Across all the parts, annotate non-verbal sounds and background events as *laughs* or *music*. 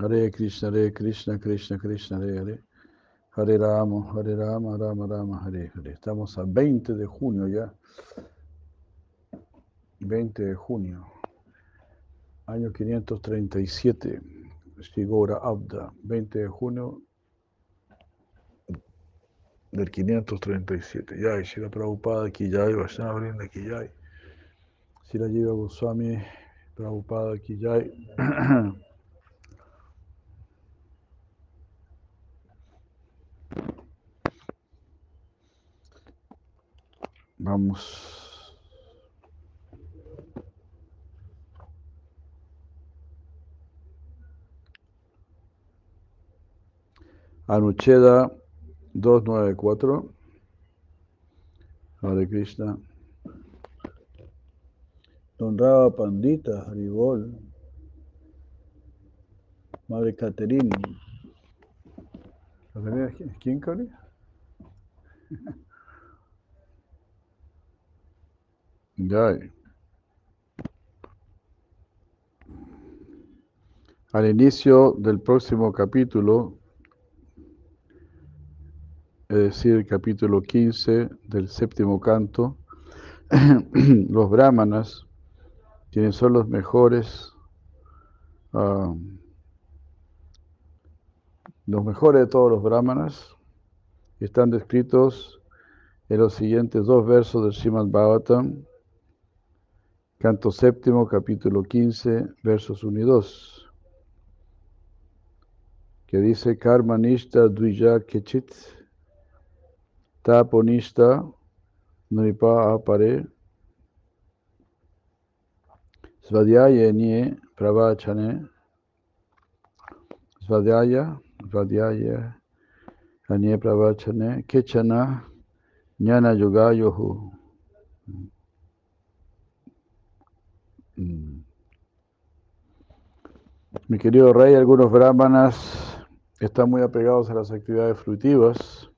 Hare Krishna, Hare Krishna, Krishna Krishna, Hare Hare. Hare Rama, Hare Rama, Rama Rama, Hare Hare. Estamos a 20 de junio ya. 20 de junio. Año 537. Shigora Abda. 20 de junio del 537. Ya, y Shira Prabhupada y Vaishnava ya. Shira Jiva Goswami Prabhupada aquí *clears throat* Vamos. Anucheda 294. Hare Krishna. Don Rava Pandita, Haribol. Madre Caterine. ¿Quién, Cari? *laughs* Ya. Al inicio del próximo capítulo, es decir, el capítulo 15 del séptimo canto, *clears throat* los brahmanas, quienes son los mejores, uh, los mejores de todos los brahmanas, están descritos en los siguientes dos versos del Srimad Bhagavatam, Canto séptimo, capítulo 15, versos 1 y 2, que dice Karma Nishta Dvija Kechit Taponishta Nripa Apare Svadhyaya Nie Pravachane Svadhyaya Svadhyaya Anye Pravachane Kechana Jnana Yoga Yohu Mi querido rey, algunos brahmanas están muy apegados a las actividades fruitivas,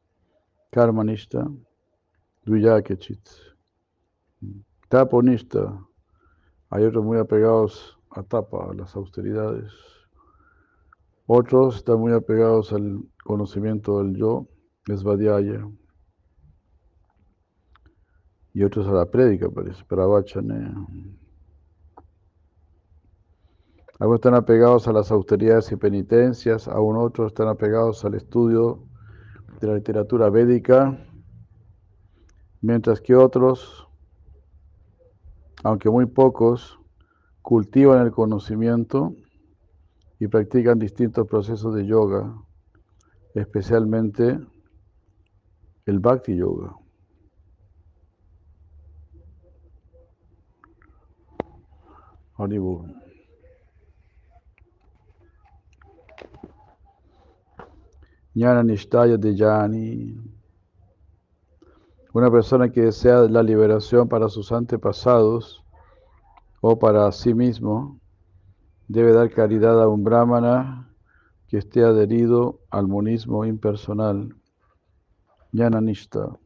karmanista, dviyakechit, taponista, hay otros muy apegados a tapa, a las austeridades, otros están muy apegados al conocimiento del yo, esvadhyaya, y otros a la prédica, parece, pravachane. Algunos están apegados a las austeridades y penitencias, aún otros están apegados al estudio de la literatura védica, mientras que otros, aunque muy pocos, cultivan el conocimiento y practican distintos procesos de yoga, especialmente el bhakti yoga. Haribol. Jnana Nishtaya de Yani. Una persona que desea la liberación para sus antepasados o para sí mismo debe dar caridad a un brahmana que esté adherido al monismo impersonal. Jnana Nishta.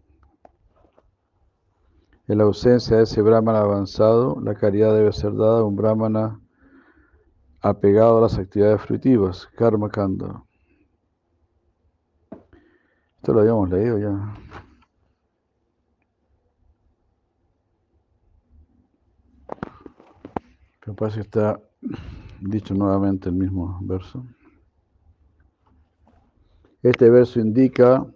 En la ausencia de ese brahmana avanzado, la caridad debe ser dada a un brahmana apegado a las actividades fruitivas, karma kanda. Esto lo habíamos leído ya. Pero parece que está dicho nuevamente el mismo verso. Este verso indica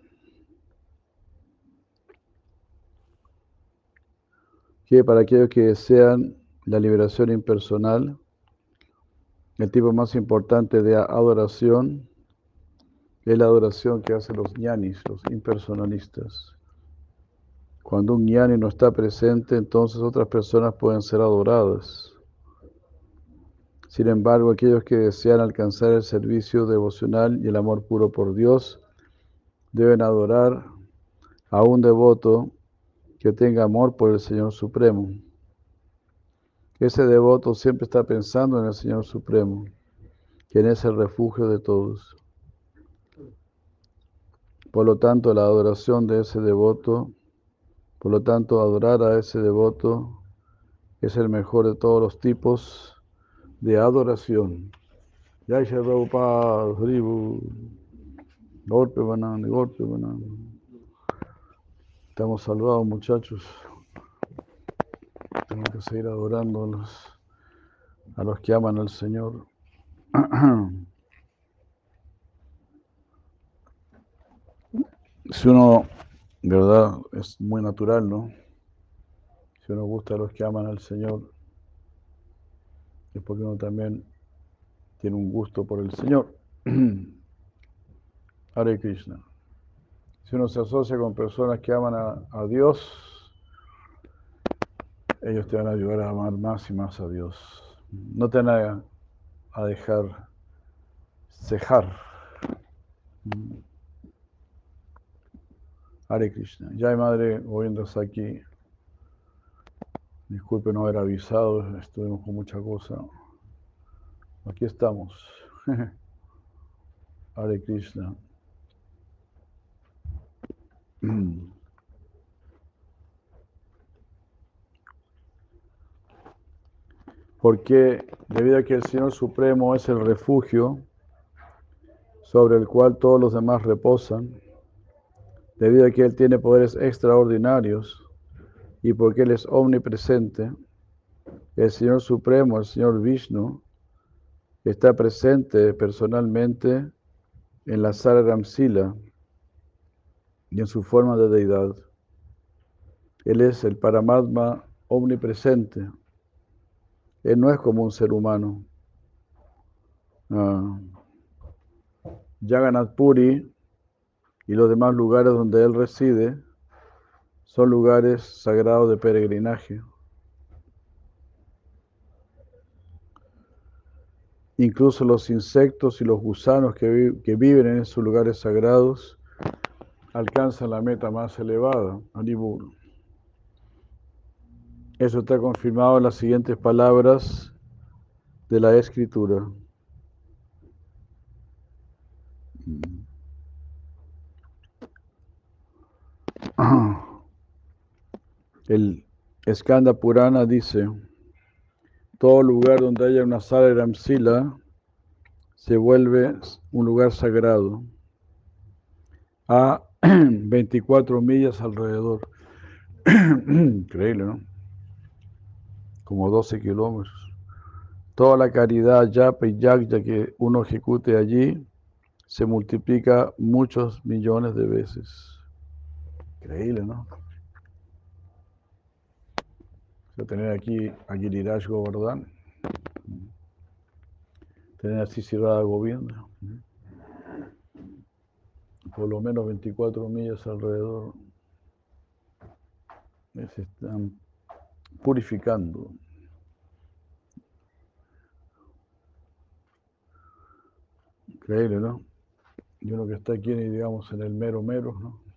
que para aquellos que desean la liberación impersonal, el tipo más importante de adoración es la adoración que hacen los ñanis, los impersonalistas. Cuando un ñani no está presente, entonces otras personas pueden ser adoradas. Sin embargo, aquellos que desean alcanzar el servicio devocional y el amor puro por Dios, deben adorar a un devoto que tenga amor por el Señor Supremo. Ese devoto siempre está pensando en el Señor Supremo, quien es el refugio de todos. Por lo tanto, la adoración de ese devoto, por lo tanto, adorar a ese devoto es el mejor de todos los tipos de adoración. Jai Shri golpe banana. Estamos salvados, muchachos. Tenemos que seguir adorando a los que aman al Señor. *clears throat* Si uno, de verdad, es muy natural, ¿no? Si uno gusta a los que aman al Señor, es porque uno también tiene un gusto por el Señor. *clears throat* Hare Krishna. Si uno se asocia con personas que aman a, Dios, ellos te van a ayudar a amar más y más a Dios. No te van a, a dejar cejar. Hare Krishna. Ya, madre, oyéndose aquí. Disculpe no haber avisado, estuvimos con mucha cosa. Aquí estamos. *laughs* Hare Krishna. *clears throat* Porque debido a que el Señor Supremo es el refugio sobre el cual todos los demás reposan, debido a que Él tiene poderes extraordinarios y porque Él es omnipresente, el Señor Supremo, el Señor Vishnu, está presente personalmente en la Sara Ramsila y en su forma de deidad. Él es el Paramatma omnipresente. Él no es como un ser humano. Uh, Puri y los demás lugares donde Él reside son lugares sagrados de peregrinaje. Incluso los insectos y los gusanos que, vi que, viven en esos lugares sagrados alcanzan la meta más elevada, Anibur. Eso está confirmado en las siguientes palabras de la escritura. El Skanda Purana dice, todo lugar donde haya una sala Ramsila se vuelve un lugar sagrado a *clears throat* 24 millas alrededor. *clears throat* Increíble, ¿no? Como 12 kilómetros. Toda la caridad, yapa y que uno ejecute allí se multiplica muchos millones de veces. Increíble, ¿no? Tener aquí a Giriraj Govardhan, tener a Sisirada Govinda, por lo menos 24 millas alrededor, se están purificando. Increíble, ¿no? Y uno que está aquí, digamos, en el mero mero, ¿no?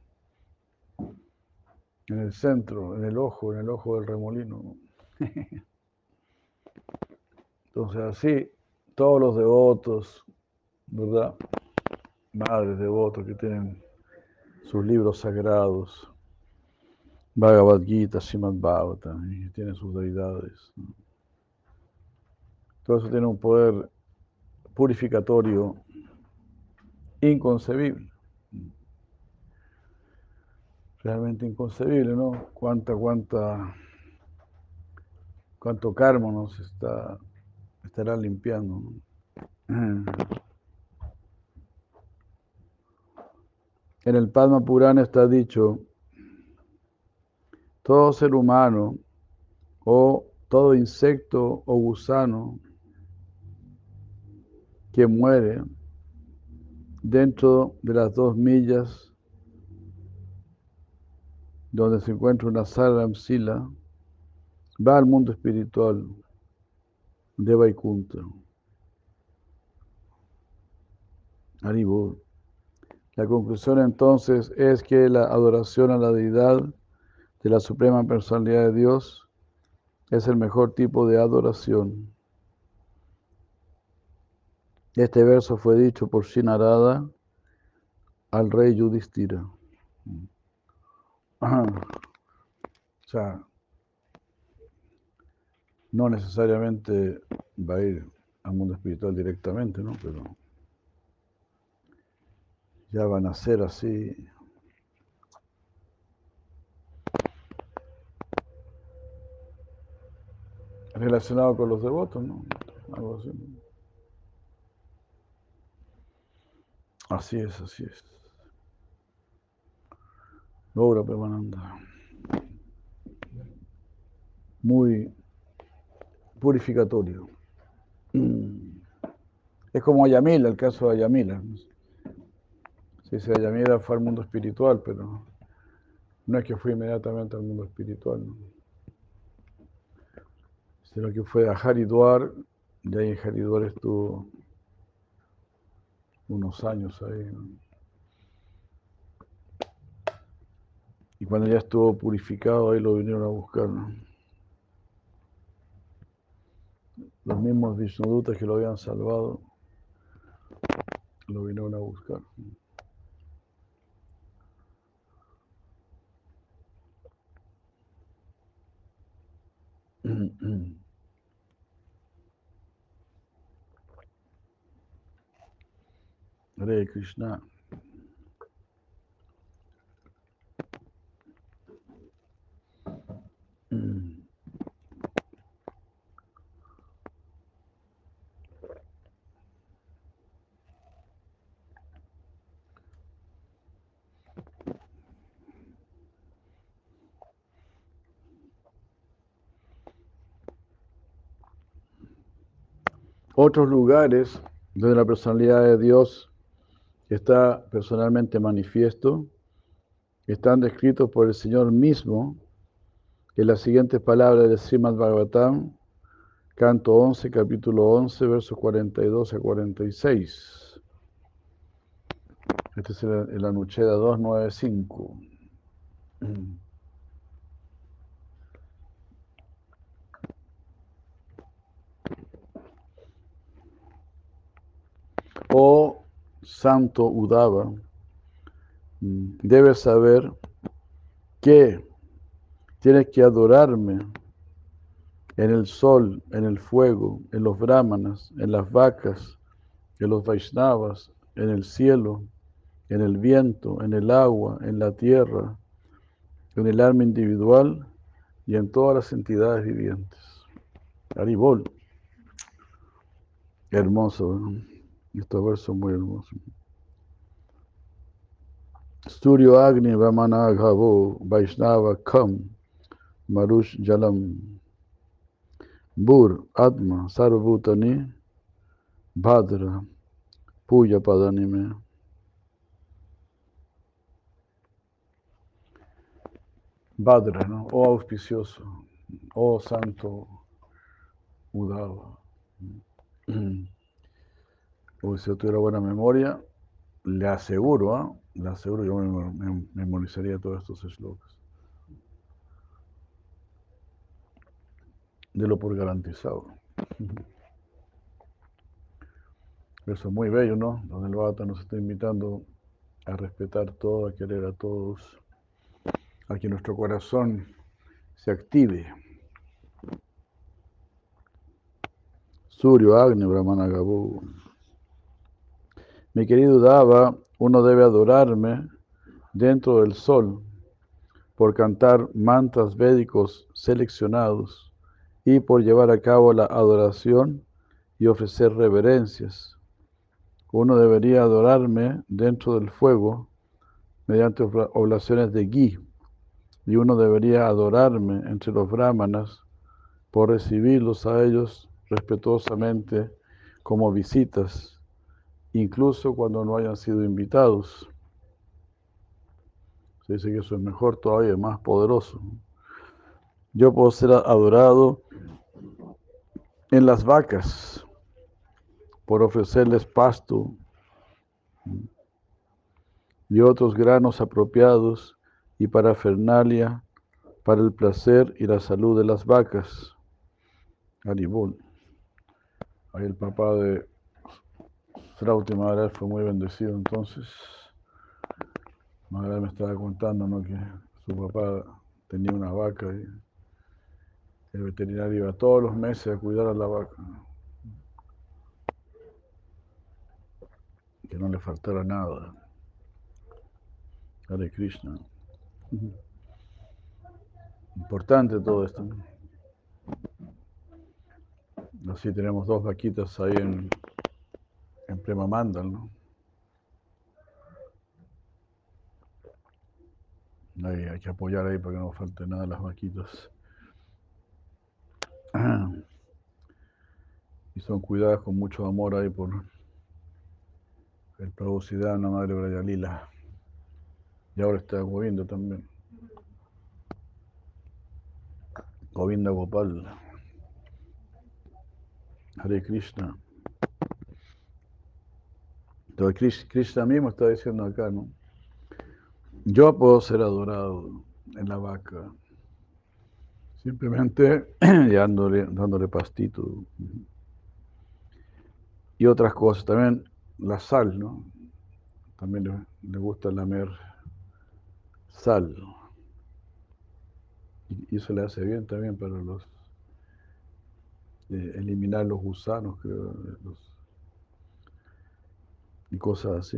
En el centro, en el ojo, en el ojo del remolino. *laughs* Entonces así, todos los devotos, ¿verdad? Madres devotos que tienen sus libros sagrados, Bhagavad Gita, Srimad Bhagavatam, y tienen sus deidades. Todo eso tiene un poder purificatorio inconcebible realmente inconcebible, ¿no? Cuánta, cuánta, cuánto karma nos está, estará limpiando. *clears throat* En el Padma Purana está dicho, todo ser humano o todo insecto o gusano que muere dentro de las dos millas donde se encuentra una sala Sila, va al mundo espiritual de Vaikunta. Haribur. La conclusión entonces es que la adoración a la deidad de la Suprema Personalidad de Dios es el mejor tipo de adoración. Este verso fue dicho por Shinarada al rey Yudhishthira. O sea, no necesariamente va a ir al mundo espiritual directamente, ¿no? Pero ya van a ser así. Relacionado con los devotos, ¿no? Algo así. Así es, así es. Obra permanente. Muy purificatorio. Es como Ayamila, el caso de Ayamila. Sí, sí, Ayamila fue al mundo espiritual, pero no es que fue inmediatamente al mundo espiritual, ¿no? sino que fue a Haridwar, y ahí en Haridwar estuvo unos años ahí. Y cuando ya estuvo purificado, ahí lo vinieron a buscar. Los mismos Vishnudutas que lo habían salvado, lo vinieron a buscar. *clears throat* Hare Krishna. Otros lugares donde la personalidad de Dios está personalmente manifiesto, están descritos por el Señor mismo en las siguientes palabras de Srimad Bhagavatam, canto 11, capítulo 11, versos 42 a 46. Este es el, el Anucheda 295. *clears throat* Oh Santo Udava, debes saber que tienes que adorarme en el sol, en el fuego, en los brahmanas, en las vacas, en los vaishnavas, en el cielo, en el viento, en el agua, en la tierra, en el alma individual y en todas las entidades vivientes. Aribol. Hermoso, ¿no? Estos versos muy hermosos. Suryo Agni Vamana Vaishnava Kam Marush Jalam Bur Atma Sarvutani Bhadra Puya Padanime. Bhadra, ¿no? Oh auspicioso, oh santo Udava. O *clears throat* si yo tuviera buena memoria, le aseguro, ¿ah? le aseguro, yo me, me- memorizaría todos estos slokas. De lo por garantizado. Eso es muy bello, ¿no? Donde el Bhagavatam nos está invitando a respetar todo, a querer a todos, a que nuestro corazón se active. Suryo Agni Brahmana Gabu. Mi querido Dava, uno debe adorarme dentro del sol por cantar mantras védicos seleccionados y por llevar a cabo la adoración y ofrecer reverencias. Uno debería adorarme dentro del fuego mediante obla- oblaciones de gui y uno debería adorarme entre los brahmanas por recibirlos a ellos respetuosamente como visitas incluso cuando no hayan sido invitados. Se dice que eso es mejor todavía, más poderoso. Yo puedo ser adorado en las vacas por ofrecerles pasto y otros granos apropiados y parafernalia para el placer y la salud de las vacas. Haribol. Ahí el papá de Srauti Maharaj fue muy bendecido entonces. Me estaba contando ¿no? que su papá tenía una vaca y el veterinario iba todos los meses a cuidar a la vaca. no le faltara nada. Hare Krishna. Importante todo esto. Así tenemos dos vaquitas ahí en, en Prema Mandal, ¿no? Hay, hay que apoyar ahí para que no falte nada a las vaquitas. *clears throat* Y son cuidadas con mucho amor ahí por el Prabhu Siddhana, Madre Brayalila. Y ahora está Govinda también. Govinda Gopal. Hare Krishna. Entonces Krishna mismo está diciendo acá, ¿no? Yo puedo ser adorado en la vaca. Simplemente *clears throat* dándole, dándole pastito. Y otras cosas. También la sal, ¿no? También le, gusta lamer sal. Y, eso le hace bien también para los eh, eliminar los gusanos, creo, y cosas así.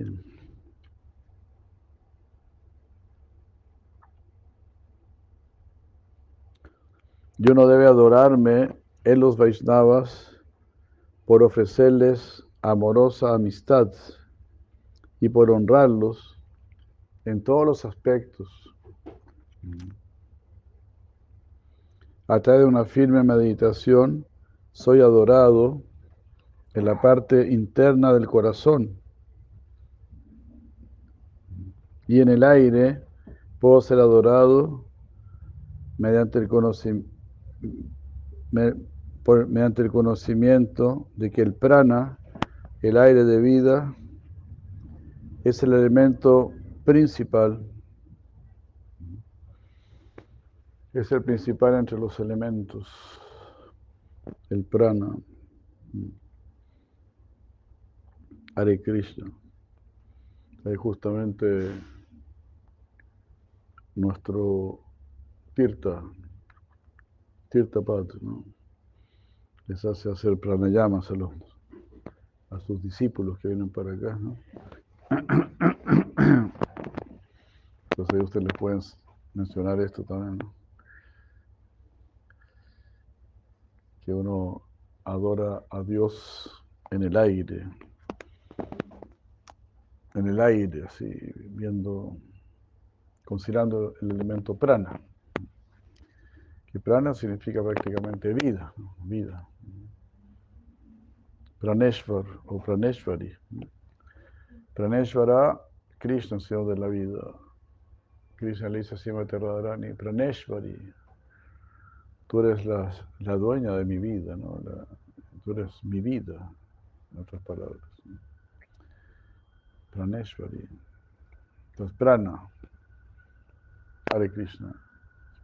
Yo no debe adorarme en los Vaishnavas por ofrecerles amorosa amistad y por honrarlos en todos los aspectos. A través de una firme meditación, soy adorado en la parte interna del corazón. Y en el aire puedo ser adorado mediante el conocimiento mediante el conocimiento de que el prana, el aire de vida, es el elemento principal, es el principal entre los elementos, el prana. Hare Krishna. Es justamente nuestro Tirta, Tirtapat, ¿no? Les hace hacer pranayamas a, los, a sus discípulos que vienen para acá, ¿no? *coughs* Entonces ustedes les pueden mencionar esto también, ¿no? Que uno adora a Dios en el aire, en el aire, así, viendo, considerando el elemento prana. Que prana significa prácticamente vida, vida. Praneshvar o Praneshvari. Praneshvara, Krishna, Señor de la vida. Krishna le dice a Srimati Radharani, Praneshvari, tú eres la, dueña de mi vida, ¿no? Tú eres mi vida, en otras palabras. Praneshvari. Entonces, prana, Hare Krishna.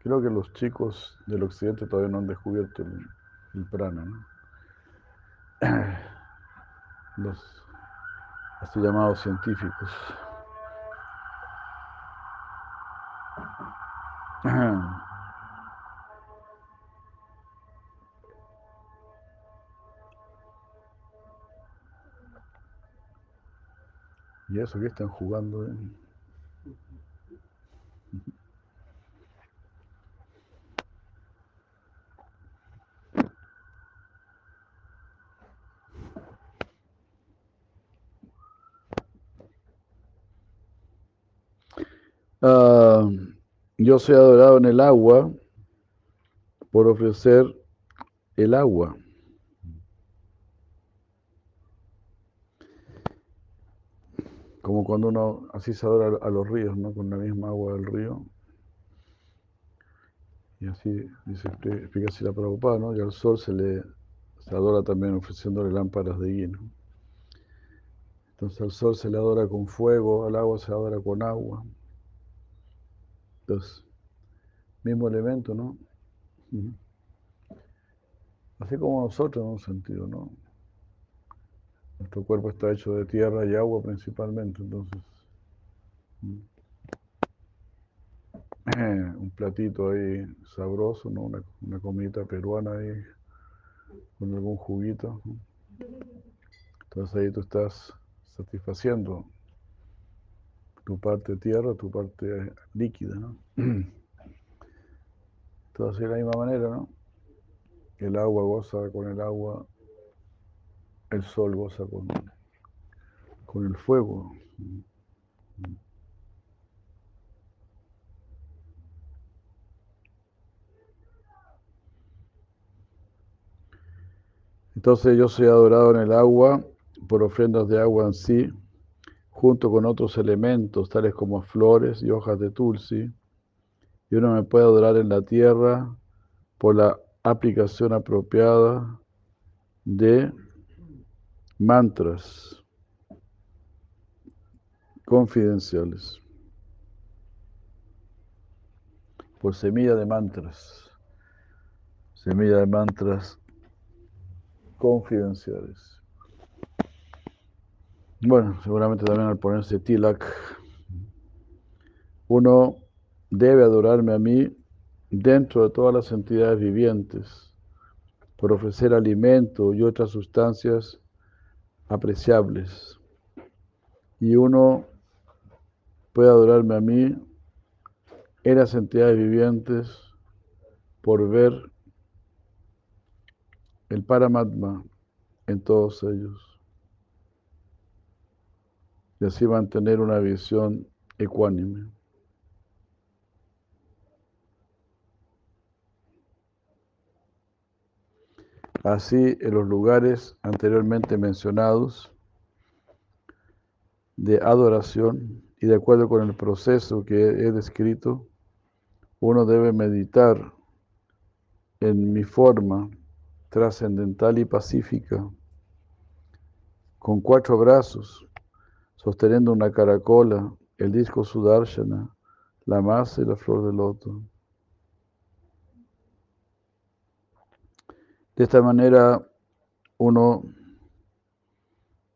Creo que los chicos del occidente todavía no han descubierto el, el prana, ¿no? *clears throat* Los así llamados científicos. *clears throat* ¿Y eso qué están jugando? Eh? Uh, yo soy adorado en el agua por ofrecer el agua. Como cuando uno así se adora a los ríos, ¿no? Con la misma agua del río. Y así dice, explica así la Prabhupada, ¿no? Y al sol se le adora también ofreciéndole lámparas de guino. Entonces al sol se le adora con fuego, al agua se adora con agua. Entonces, mismo elemento, ¿no? Así como nosotros en un sentido, ¿no? Nuestro cuerpo está hecho de tierra y agua principalmente, entonces. *clears throat* un platito ahí sabroso, ¿no? Una, una comida peruana ahí con algún juguito. Entonces ahí tú estás satisfaciendo tu parte tierra, tu parte líquida, ¿no? *clears throat* Entonces, de la misma manera, ¿no? El agua goza con el agua, el sol goza con, con el fuego. Entonces yo soy adorado en el agua por ofrendas de agua en sí, junto con otros elementos, tales como flores y hojas de tulsi. Y uno me puede adorar en la tierra por la aplicación apropiada de mantras confidenciales. Por semilla de mantras. Semilla de mantras confidenciales. Bueno, seguramente también al ponerse tilak, uno debe adorarme a mí dentro de todas las entidades vivientes por ofrecer alimento y otras sustancias apreciables. Y uno puede adorarme a mí en las entidades vivientes por ver el Paramatma en todos ellos. Y así mantener una visión ecuánime. Así, en los lugares anteriormente mencionados de adoración y de acuerdo con el proceso que he descrito, uno debe meditar en mi forma trascendental y pacífica, con cuatro brazos, sosteniendo una caracola, el disco Sudarshana, la masa y la flor de loto. De esta manera uno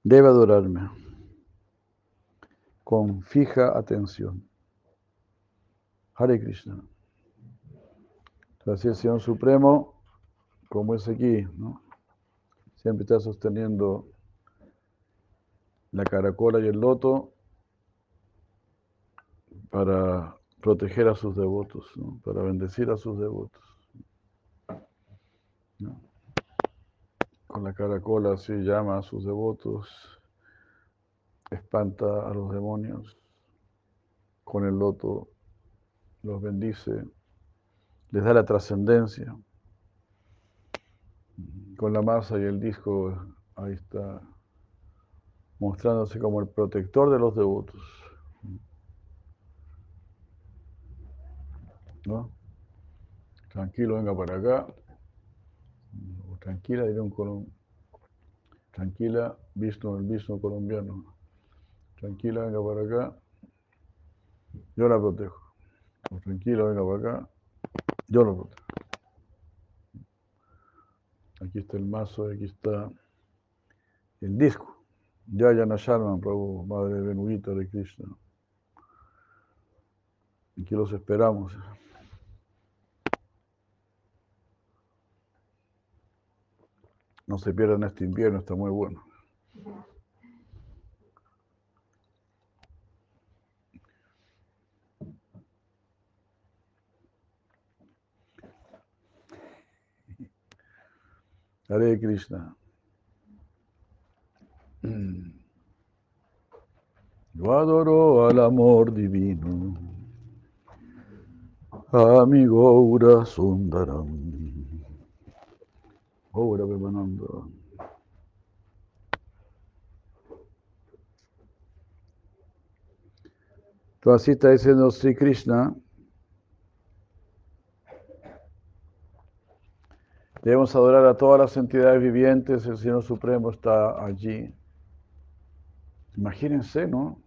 debe adorarme con fija atención. Hare Krishna. El Señor Supremo como es aquí. Siempre está sosteniendo la caracola y el loto para proteger a sus devotos, para bendecir a sus devotos. Con la caracola así llama a sus devotos, espanta a los demonios, con el loto los bendice, les da la trascendencia con la masa y el disco, ahí está, mostrándose como el protector de los devotos. ¿No? Tranquilo, venga para acá. Tranquila, diré un colombiano. Tranquila, visto el visto colombiano. Tranquila, venga para acá. Yo la protejo. tranquila, venga para acá. Yo la protejo. Aquí está el mazo, aquí está el disco. Jayana Sharman, Prabhu, Madre Benudita de Krishna. Aquí los esperamos. No se pierdan este invierno, está muy bueno. Hare Krishna. *clears throat* Yo adoro al amor divino, a mi Gaura Sundaram. Gaura Vimananda. Entonces así está diciendo Sri Krishna Debemos adorar a todas las entidades vivientes, el Señor Supremo está allí. Imagínense, ¿no?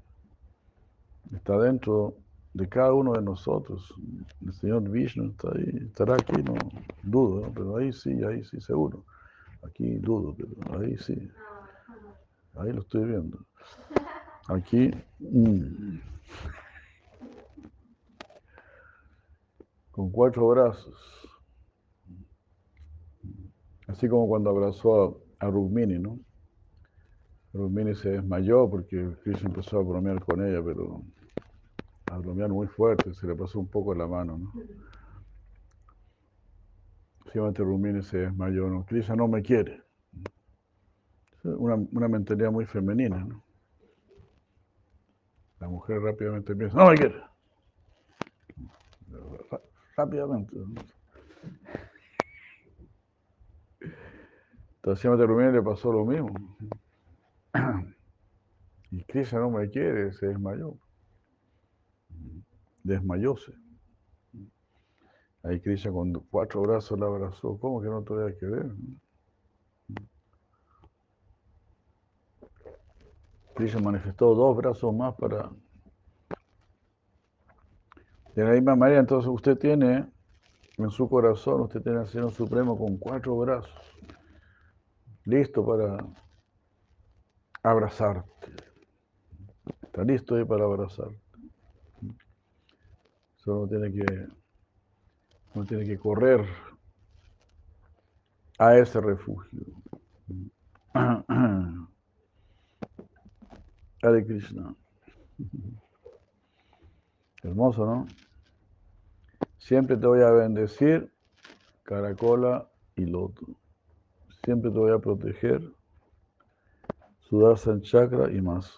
Está dentro de cada uno de nosotros. El Señor Vishnu está ahí, estará aquí, no dudo, pero ahí sí, ahí sí, seguro. Aquí dudo, pero ahí sí. Ahí lo estoy viendo. Aquí. Mm. Con cuatro brazos. Así como cuando abrazó a, a Rukmini, ¿no? Rumini se desmayó porque Krishna empezó a bromear con ella, pero a bromear muy fuerte, se le pasó un poco la mano, ¿no? Simplemente Rumini se desmayó, ¿no? Krishna no me quiere. Una, una mentalidad muy femenina, ¿no? La mujer rápidamente piensa, no me quiere. Rápidamente. Entonces siempre Rumini le pasó lo mismo. *clears throat* Y Krishna no me quiere, se desmayó. Desmayóse. Ahí Krishna con cuatro brazos la abrazó. ¿Cómo que no te voy a querer? Krishna manifestó dos brazos más para... De la misma manera, entonces usted tiene en su corazón, usted tiene al Señor Supremo con cuatro brazos, listo para abrazarte. Está listo ahí para abrazarte. Solo tiene que, no tiene que correr a ese refugio. *clears throat* Hare Krishna. Hermoso, ¿no? Siempre te voy a bendecir, caracola y loto. Siempre te voy a proteger, Sudarshan chakra y más.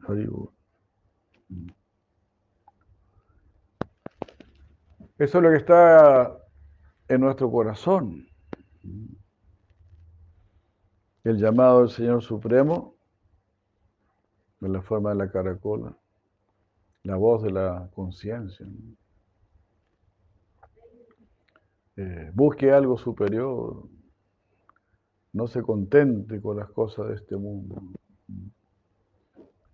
Haribu. Eso es lo que está en nuestro corazón. El llamado del Señor Supremo en la forma de la caracola, la voz de la conciencia. Eh, busque algo superior, no se contente con las cosas de este mundo.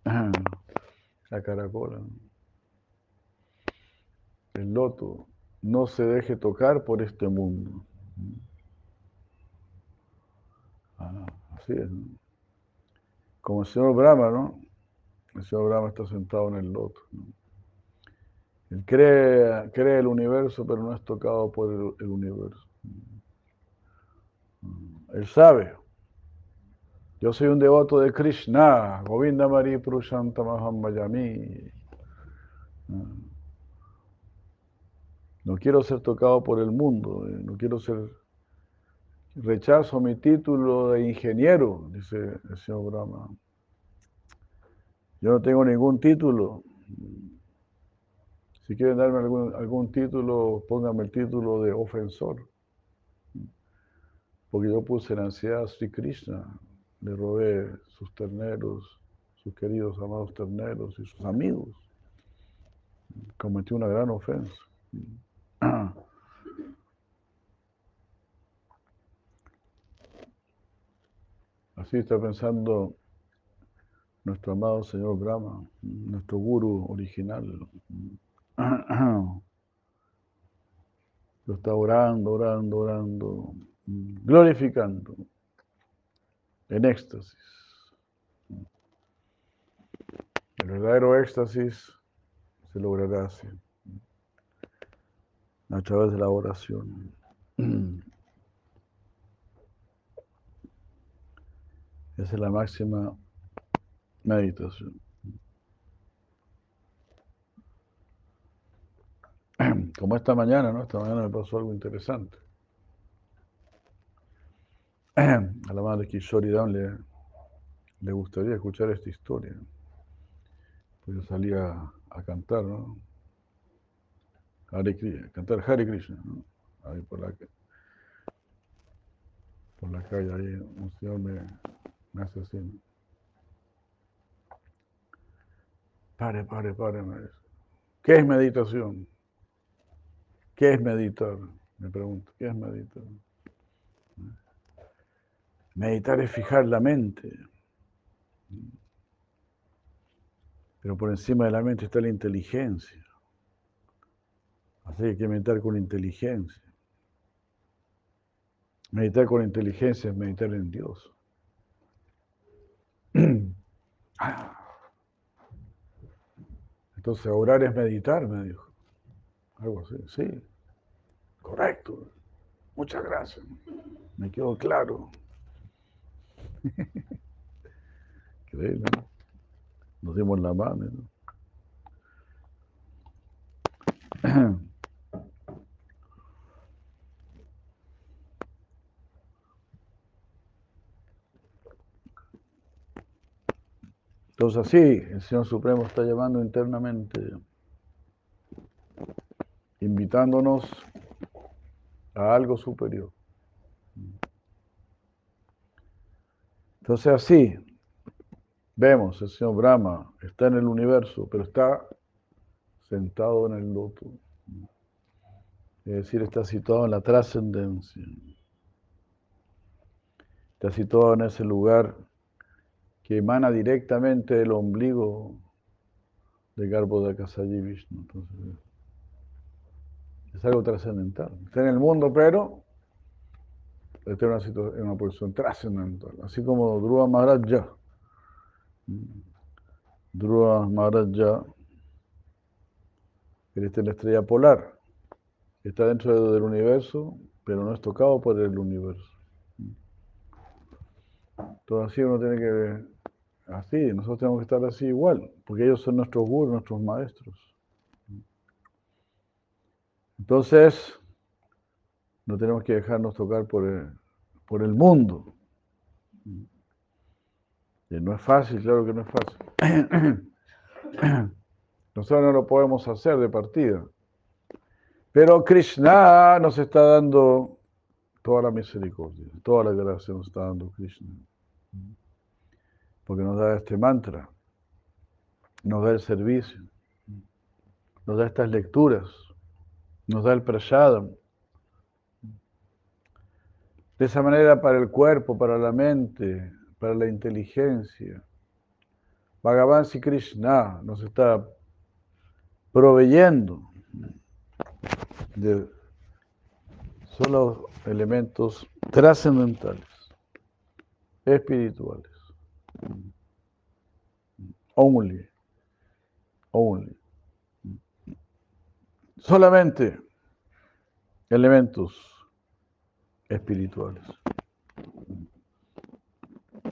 La caracola, el loto, no se deje tocar por este mundo. Ah, así es. Como el señor Brahma, ¿no? El señor Brahma está sentado en el loto. Él cree, cree, el universo, pero no es tocado por el, universo. Él sabe. Yo soy un devoto de Krishna, Govinda Mari Purushanta Mahamayami. No quiero ser tocado por el mundo, eh, no quiero ser... Rechazo mi título de ingeniero, dice el señor Brahma. Yo no tengo ningún título. Si quieren darme algún, título, pónganme el título de ofensor. Porque yo puse en ansiedad a Sri Krishna, le robé sus terneros, sus queridos amados terneros y sus amigos. Cometí una gran ofensa. *clears throat* Así está pensando nuestro amado Señor Brahma, nuestro guru original. *clears throat* Lo está orando, orando, orando, glorificando, en éxtasis. El verdadero éxtasis se logrará así, a través de la oración. *clears throat* Esa es la máxima meditación. *clears throat* Como esta mañana, ¿no? Esta mañana me pasó algo interesante. *clears throat* A la madre Kishori le, le gustaría escuchar esta historia. Pues yo salía a, cantar, ¿no? Hare, cantar Hare Krishna, ¿no? Ahí por la, por la calle, ahí un señor me, me hace así, ¿no? Pare, pare, pare, ¿Qué es meditación? ¿Qué es meditar? Me pregunto, ¿qué es meditar? Meditar es fijar la mente. Pero por encima de la mente está la inteligencia. Así que hay que meditar con inteligencia. Meditar con inteligencia es meditar en Dios. *clears throat* Ah. Entonces, orar es meditar, me dijo. Algo así, sí. Correcto. Muchas gracias. Me quedó claro. *laughs* Increíble, ¿no? Nos dimos la mano. ¿no? *clears throat* Entonces así el Señor Supremo está llamando internamente, invitándonos a algo superior. Entonces así vemos, el Señor Brahma está en el universo, pero está sentado en el loto. Es decir, está situado en la trascendencia. Está situado en ese lugar que emana directamente del ombligo de Garbo de Akasayi Vishnu. Entonces, es algo trascendental. Está en el mundo, pero está en una, en una posición trascendental. Así como Dhruva Maharaja. Dhruva Maharaja, él está en la estrella polar. Está dentro del universo, pero no es tocado por el universo. Todo así uno tiene que así, nosotros tenemos que estar así igual, porque ellos son nuestros gurus, nuestros maestros. Entonces, no tenemos que dejarnos tocar por el, por el mundo. Y no es fácil, claro que no es fácil. *coughs* Nosotros no lo podemos hacer de partida. Pero Krishna nos está dando toda la misericordia, toda la gracia nos está dando Krishna porque nos da este mantra, nos da el servicio, nos da estas lecturas, nos da el prashadam. De esa manera para el cuerpo, para la mente, para la inteligencia. Bhagavan Sri Krishna nos está proveyendo de solo elementos trascendentales, espirituales. Only. Only. Solamente elementos espirituales.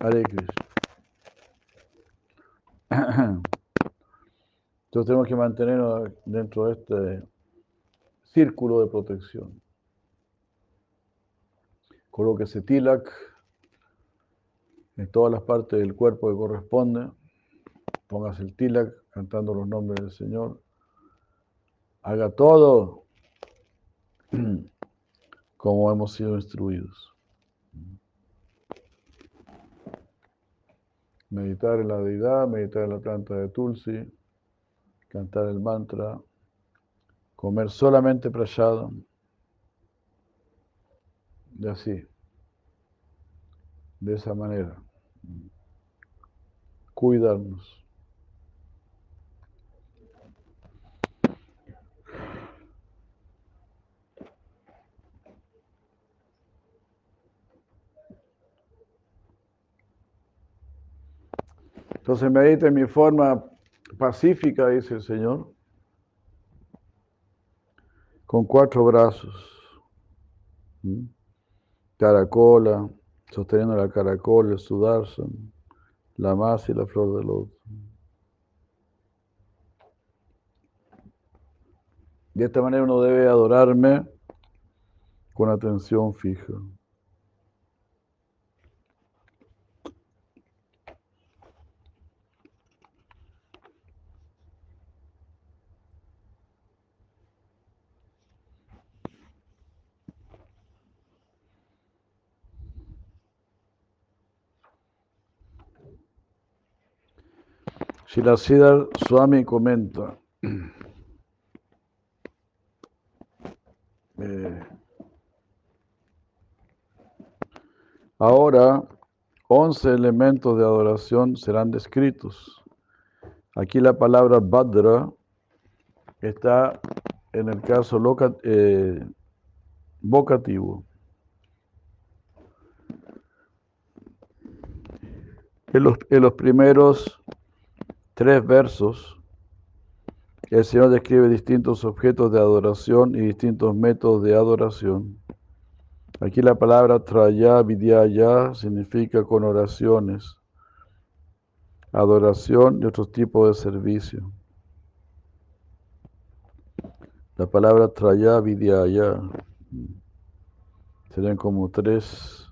Hare. *clears throat* Entonces tenemos que mantenernos dentro de este círculo de protección. ese tilak en todas las partes del cuerpo que corresponde. Pongas el tilak cantando los nombres del Señor. Haga todo *clears throat* como hemos sido instruidos. Meditar en la deidad, meditar en la planta de Tulsi, cantar el mantra, comer solamente prayado. Y así de esa manera. Cuidarnos. Entonces medita en mi forma pacífica, dice el Señor, con cuatro brazos, caracola, sosteniendo la caracol, el sudarshan, la masa y la flor de loto. De esta manera uno debe adorarme con atención fija. Siddhar Swami comenta, *clears throat* eh, ahora 11 elementos de adoración serán descritos. Aquí la palabra Badra está en el caso eh, vocativo. En los, en los primeros tres versos, el Señor describe distintos objetos de adoración y distintos métodos de adoración. Aquí la palabra traya, vidyaya significa con oraciones, adoración y otros tipos de servicio. La palabra traya, vidyaya serían como tres,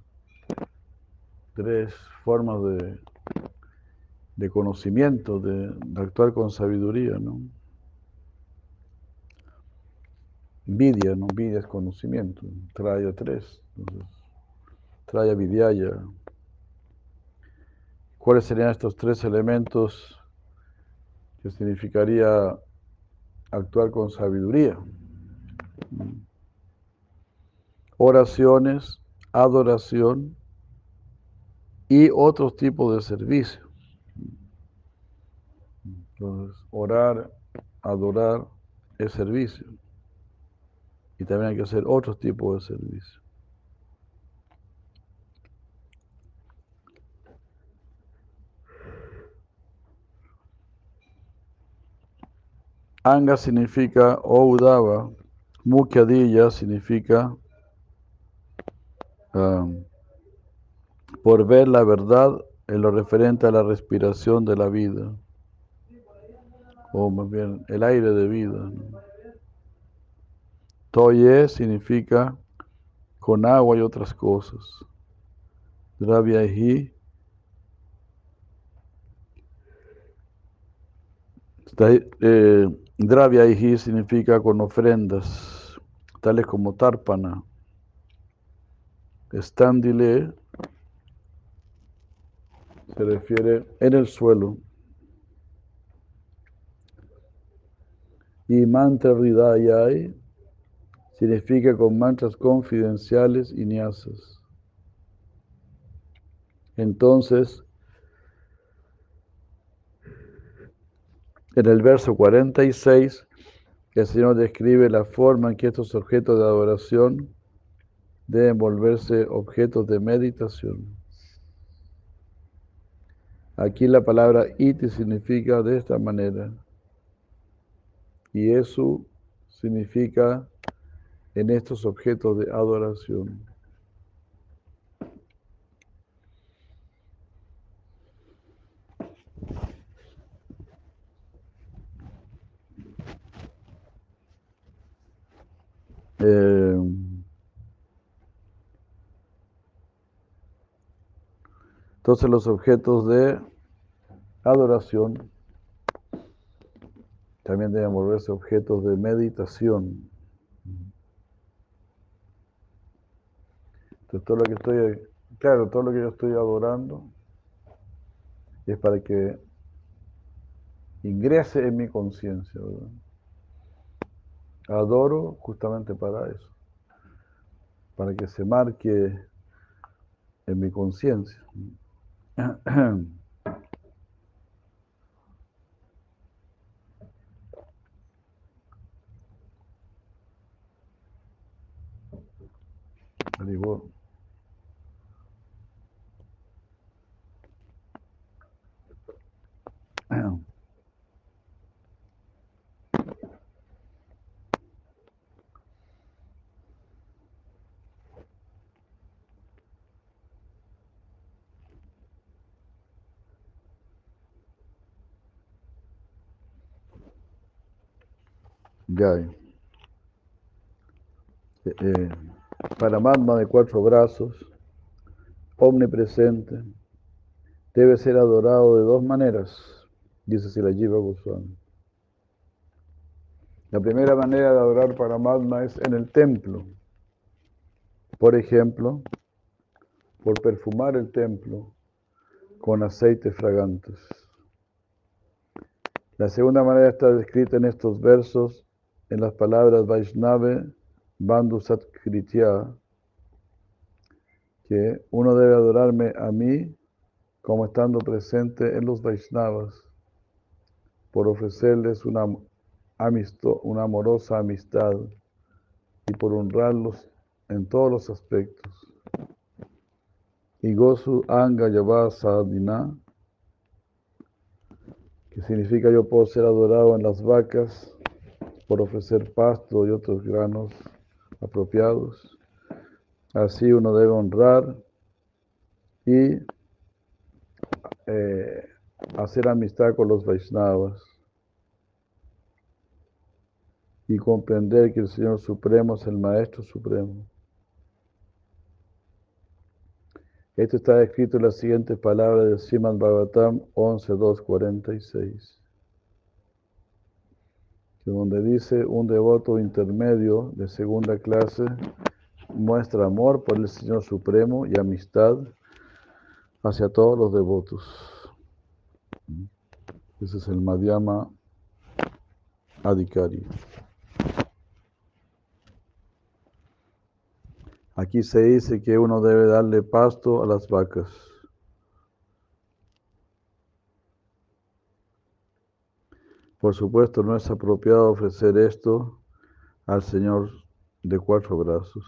tres formas de, de conocimiento, de, actuar con sabiduría, ¿no? Vidya, ¿no? Vidya es conocimiento, traya tres. Entonces, traya vidyaya. ¿Cuáles serían estos tres elementos que significaría actuar con sabiduría? Oraciones, adoración y otros tipos de servicio. Entonces, orar, adorar es servicio. Y también hay que hacer otros tipos de servicio. Anga significa Oudava, Mukyadilla significa um, por ver la verdad en lo referente a la respiración de la vida, o más bien el aire de vida. Toye significa con agua y otras cosas. Dravyahi eh, Dravyahi significa con ofrendas, tales como tarpana. Standile se refiere en el suelo. Y mantra ridayai significa con mantras confidenciales y niasas. Entonces, en el verso 46, el Señor describe la forma en que estos objetos de adoración deben volverse objetos de meditación. Aquí la palabra iti significa de esta manera. Y eso significa en estos objetos de adoración. Eh, entonces los objetos de adoración también deben volverse objetos de meditación. Entonces todo lo que estoy, claro, todo lo que yo estoy adorando es para que ingrese en mi conciencia, Adoro justamente para eso, para que se marque en mi conciencia. *clears throat* Para Eh, eh, Paramatma de cuatro brazos, omnipresente, debe ser adorado de dos maneras, dice Silajiva Goswami. La primera manera de adorar Paramatma es en el templo. Por ejemplo, por perfumar el templo con aceites fragantes. La segunda manera está descrita en estos versos en las palabras Vaishnave Bandhu Satkritya, que uno debe adorarme a mí como estando presente en los Vaishnavas, por ofrecerles una, amisto, una amorosa amistad y por honrarlos en todos los aspectos. Y Gosu Anga Sadina, que significa yo puedo ser adorado en las vacas por ofrecer pasto y otros granos apropiados. Así uno debe honrar y eh, hacer amistad con los Vaishnavas y comprender que el Señor Supremo es el Maestro Supremo. Esto está escrito en las siguientes palabras de Siman Bhagavatam 11.2.46, donde dice un devoto intermedio de segunda clase muestra amor por el Señor Supremo y amistad hacia todos los devotos. Ese es el Madhyama Adhikari. Aquí se dice que uno debe darle pasto a las vacas. Por supuesto, no es apropiado ofrecer esto al Señor de cuatro brazos,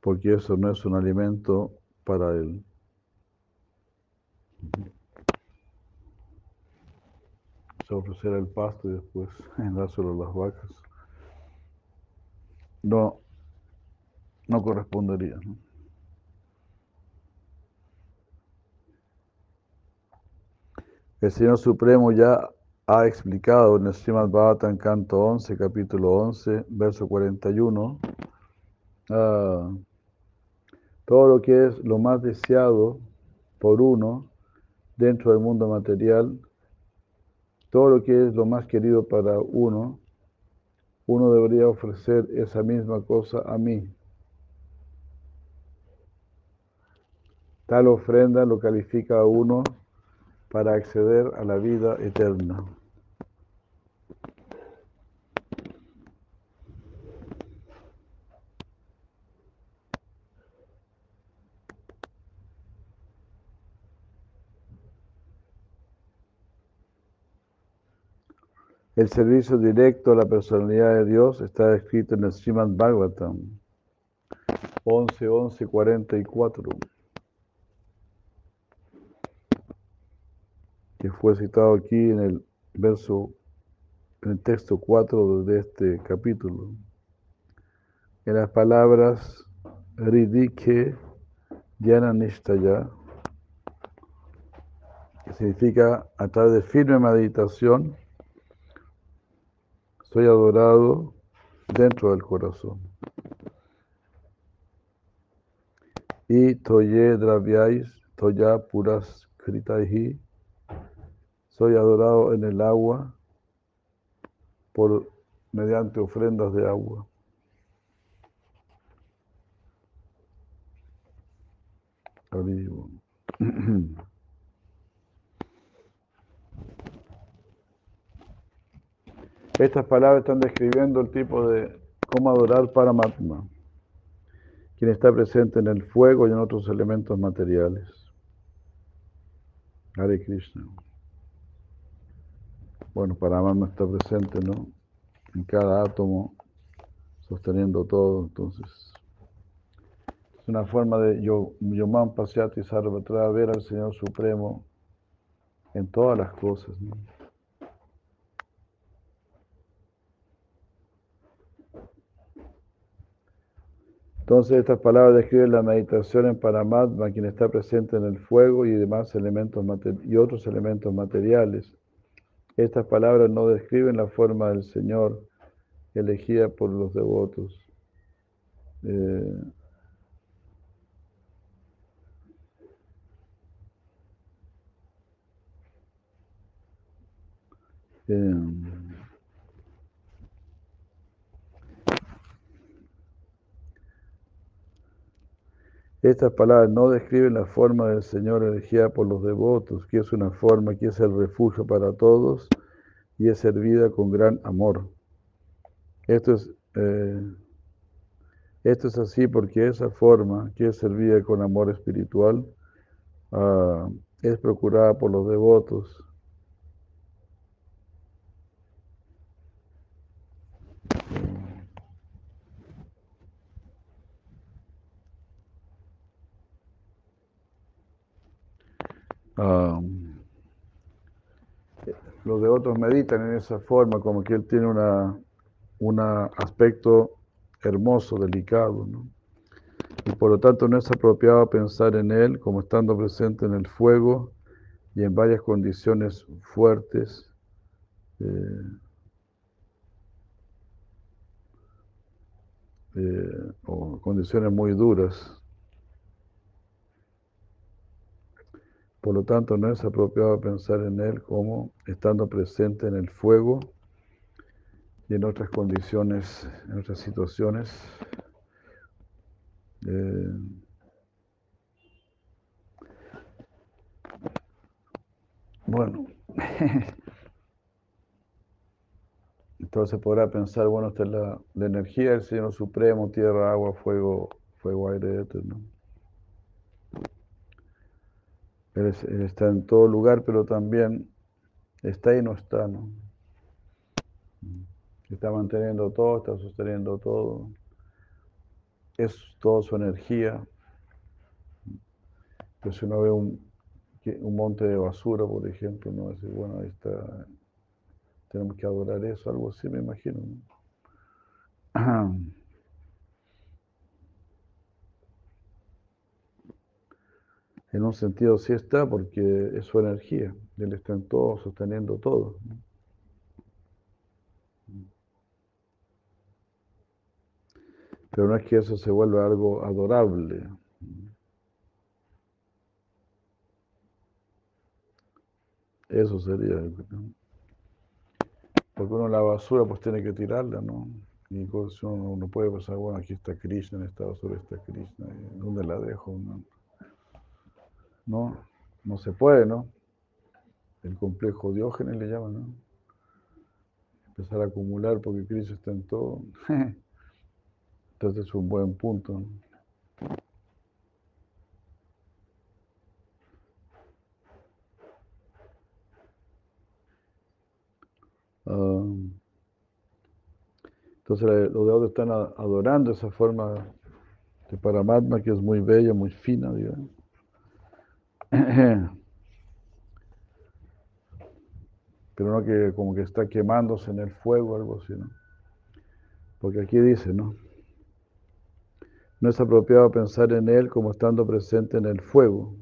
porque eso no es un alimento para Él. Se ofrecer el pasto y después *laughs* dárselo a las vacas. No, no correspondería. El Señor Supremo ya ha explicado en el Srimad Bhavatan, canto 11, capítulo 11, verso 41, ah, todo lo que es lo más deseado por uno dentro del mundo material, todo lo que es lo más querido para uno, uno debería ofrecer esa misma cosa a mí. Tal ofrenda lo califica a uno para acceder a la vida eterna. El servicio directo a la personalidad de Dios está escrito en el Srimad Bhagavatam 11, 11, 44. Que fue citado aquí en el verso, en el texto 4 de este capítulo. En las palabras Ridike Dhyananistaya, que significa a través de firme meditación, soy adorado dentro del corazón. Y Toye Dravyais, Toya Puras Kritaihi, soy adorado en el agua por mediante ofrendas de agua. *clears throat* Estas palabras están describiendo el tipo de cómo adorar Paramatma, quien está presente en el fuego y en otros elementos materiales. Hare Krishna. Bueno, Paramatma está presente, ¿no? En cada átomo, sosteniendo todo, entonces. Es una forma de yo, Yoman Pasyati Sarvatra, ver al Señor Supremo en todas las cosas. Entonces estas palabras describen la meditación en Paramatma, quien está presente en el fuego y demás elementos y otros elementos materiales. Estas palabras no describen la forma del Señor elegida por los devotos. Eh, em, estas palabras no describen la forma del Señor elegida por los devotos, que es una forma que es el refugio para todos y es servida con gran amor. Esto es, eh, esto es así porque esa forma que es servida con amor espiritual ah, es procurada por los devotos. Ah, los devotos meditan en esa forma, como que él tiene una, un aspecto hermoso, delicado. Y por lo tanto no es apropiado pensar en él como estando presente en el fuego y en varias condiciones fuertes. Eh, eh, o condiciones muy duras. Por lo tanto, no es apropiado pensar en él como estando presente en el fuego y en otras condiciones, en otras situaciones. Eh, bueno, *laughs* entonces podrá pensar, bueno, esta es la, energía del Señor Supremo, tierra, agua, fuego, fuego, aire, eterno. Él, está en todo lugar, pero también está y no está, ¿no? Está manteniendo todo, está sosteniendo todo. Es toda su energía. Pero si uno ve un, un monte de basura, por ejemplo, no decir, bueno, ahí está, tenemos que adorar eso, algo así me imagino. *clears throat* En un sentido sí está porque es su energía, él está en todo, sosteniendo todo. Pero no es que eso se vuelva algo adorable. Eso sería. Porque uno la basura pues tiene que tirarla, ¿no? Y uno no puede pensar, bueno, aquí está Krishna, en esta basura está Krishna, ¿dónde la dejo? No, no, se puede, ¿no? El complejo Diógenes le llaman, ¿no? Empezar a acumular porque Krishna está en todo. *laughs* Entonces es un buen punto. Ah, entonces los devotos están adorando esa forma de Paramatma que es muy bella, muy fina, digamos. *clears throat* Pero no que como que está quemándose en el fuego, algo así, ¿no? Porque aquí dice, ¿no? No es apropiado pensar en él como estando presente en el fuego.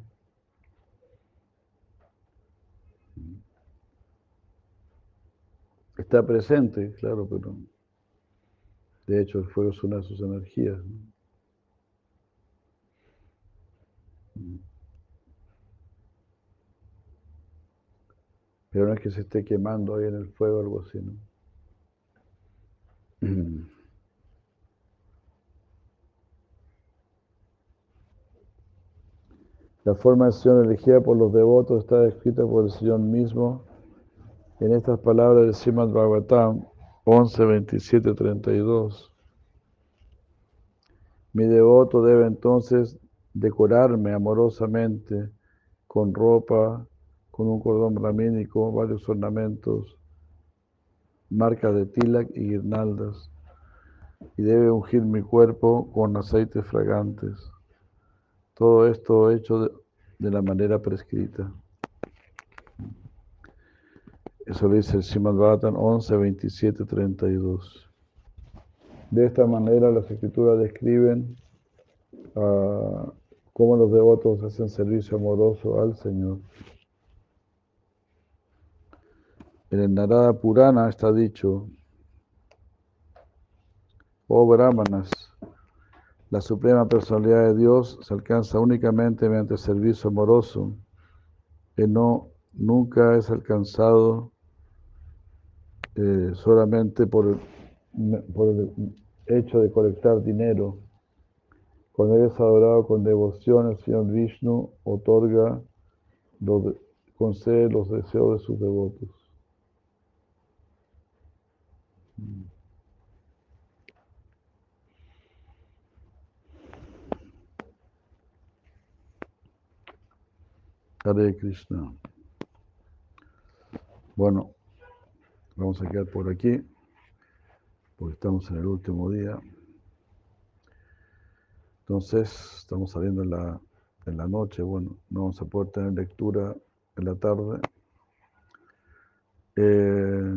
Está presente, claro, pero de hecho el fuego es una de sus energías. Pero no es que se esté quemando ahí en el fuego o algo así, ¿no? *clears throat* La forma de acción elegida por los devotos está descrita por el Señor mismo en estas palabras de Srimad Bhagavatam 11, 27, 32. Mi devoto debe entonces decorarme amorosamente con ropa, con un cordón ramínico, varios ornamentos, marcas de tilak y guirnaldas, y debe ungir mi cuerpo con aceites fragantes. Todo esto hecho de, la manera prescrita. Eso lo dice el Srimad Bhattan 11, 27, 32. De esta manera las escrituras describen uh, cómo los devotos hacen servicio amoroso al Señor. En el Narada Purana está dicho, oh Brahmanas, la suprema personalidad de Dios se alcanza únicamente mediante servicio amoroso, que no nunca es alcanzado eh, solamente por el hecho de colectar dinero. Cuando eres adorado con devoción, el Señor Vishnu otorga, concede los deseos de sus devotos. Hare Krishna. Bueno, vamos a quedar por aquí, porque estamos en el último día. Entonces, estamos saliendo en la, en la noche, bueno, no vamos a poder tener lectura en la tarde. Eh,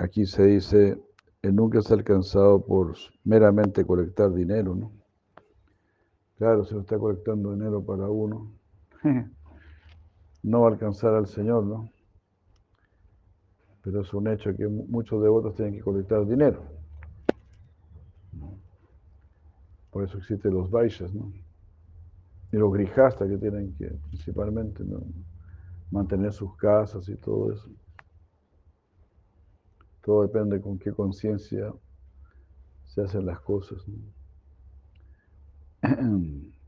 aquí se dice, él nunca es alcanzado por meramente colectar dinero, ¿no? Claro, se está colectando dinero para uno. *laughs* No alcanzar al Señor, ¿no? Pero es un hecho que muchos devotos tienen que colectar dinero. Por eso existen los Vaishas, ¿no? Y los Grijastas que tienen que principalmente mantener sus casas y todo eso. Todo depende con qué conciencia se hacen las cosas. *clears throat*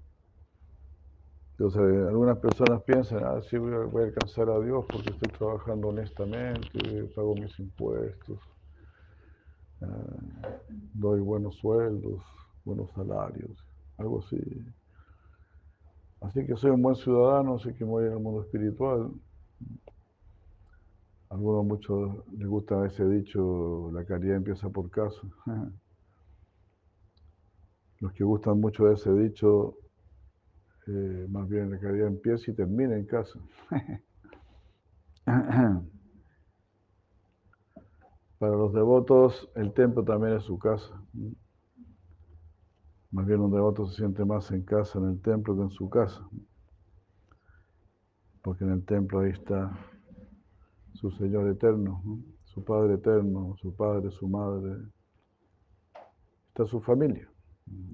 Entonces, algunas personas piensan, ah, sí, voy a, alcanzar a Dios porque estoy trabajando honestamente, pago mis impuestos, ah, doy buenos sueldos, buenos salarios, algo así. Así que soy un buen ciudadano, así que voy al mundo espiritual. Algunos muchos les gusta ese dicho, la caridad empieza por casa. *laughs* Los que gustan mucho ese dicho, eh, más bien la caridad empieza y termina en casa. *laughs* Para los devotos, el templo también es su casa. Más bien un devoto se siente más en casa en el templo que en su casa. Porque en el templo ahí está su Señor eterno, su Padre eterno, su Padre, su Madre. Está su familia,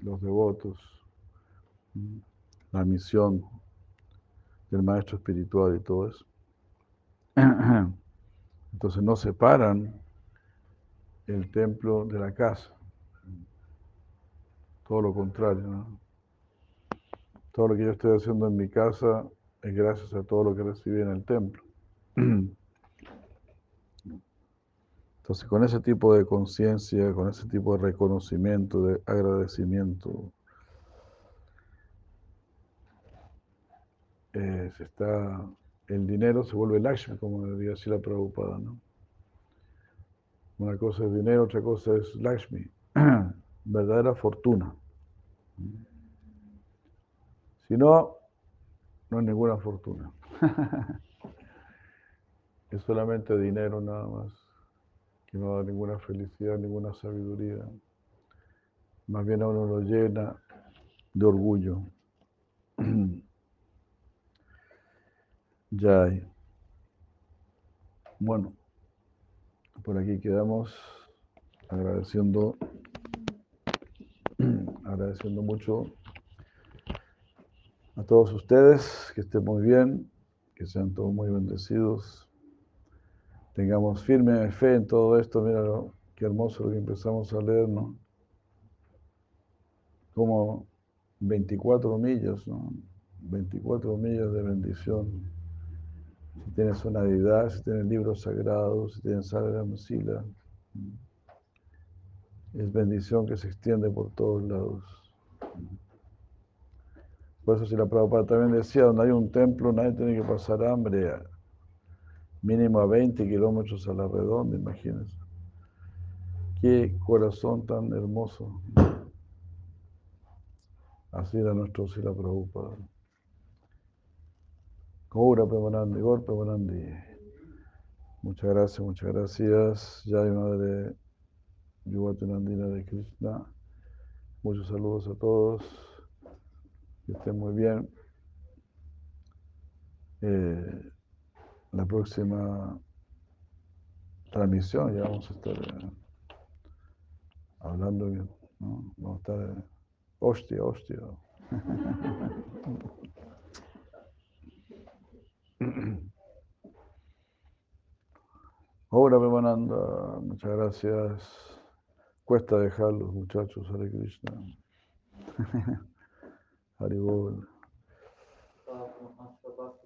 los devotos, la misión del Maestro Espiritual y todo eso. *clears throat* Entonces no separan el templo de la casa. Todo lo contrario, ¿no? Todo lo que yo estoy haciendo en mi casa es gracias a todo lo que recibí en el templo. *clears throat* Entonces, con ese tipo de conciencia, con ese tipo de reconocimiento, de agradecimiento, eh, está, el dinero se vuelve Lakshmi, como decía así la Prabhupada, ¿no? Una cosa es dinero, otra cosa es Lakshmi. *clears throat* verdadera fortuna. Si no, no es ninguna fortuna. *laughs* es solamente dinero nada más, que no da ninguna felicidad, ninguna sabiduría. Más bien a uno lo llena de orgullo. *clears throat* ya hay. Bueno, por aquí quedamos agradeciendo *clears throat* agradeciendo mucho a todos ustedes, que estén muy bien, que sean todos muy bendecidos, tengamos firme fe en todo esto, mira qué hermoso lo que empezamos a leer, ¿no? Como 24 millas, ¿no? 24 millas de bendición. Si tienes una deidad, si tienes libros sagrados, si tienes la Mesila es bendición que se extiende por todos lados. Por eso si la Prabhupada también decía, donde hay un templo nadie tiene que pasar hambre, mínimo a 20 kilómetros a la redonda, imagínense. Qué corazón tan hermoso. Así era nuestro Sila Prabhupada. Gaura Premanandi, Gaur Premanandi. Muchas gracias, muchas gracias. Ya hay madre Yuvatunandina de Krishna. Muchos saludos a todos. Que estén muy bien. Eh, la próxima transmisión ya vamos a estar eh, hablando, ¿no? Vamos a estar, eh, hostia, hostia. Ahora, Bemananda, muchas gracias. Cuesta dejarlos, muchachos, Hare Krishna. *laughs* Haribol.